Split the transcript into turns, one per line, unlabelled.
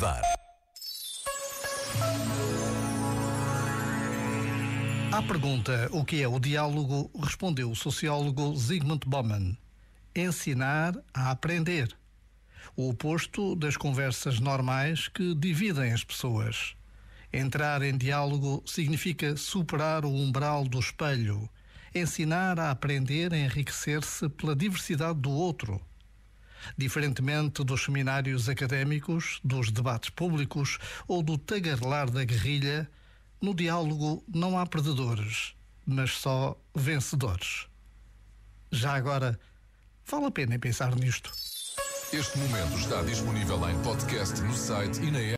mudar.
À pergunta o que é o diálogo, respondeu o sociólogo Zygmunt Bauman: ensinar a aprender. O oposto das conversas normais que dividem as pessoas. Entrar em diálogo significa superar o umbral do espelho, ensinar a aprender a enriquecer-se pela diversidade do outro. Diferentemente dos seminários académicos, dos debates públicos ou do tagarelar da guerrilha, no diálogo não há perdedores, mas só vencedores. Já agora, vale a pena pensar nisto.
Este momento está disponível em podcast no site e na.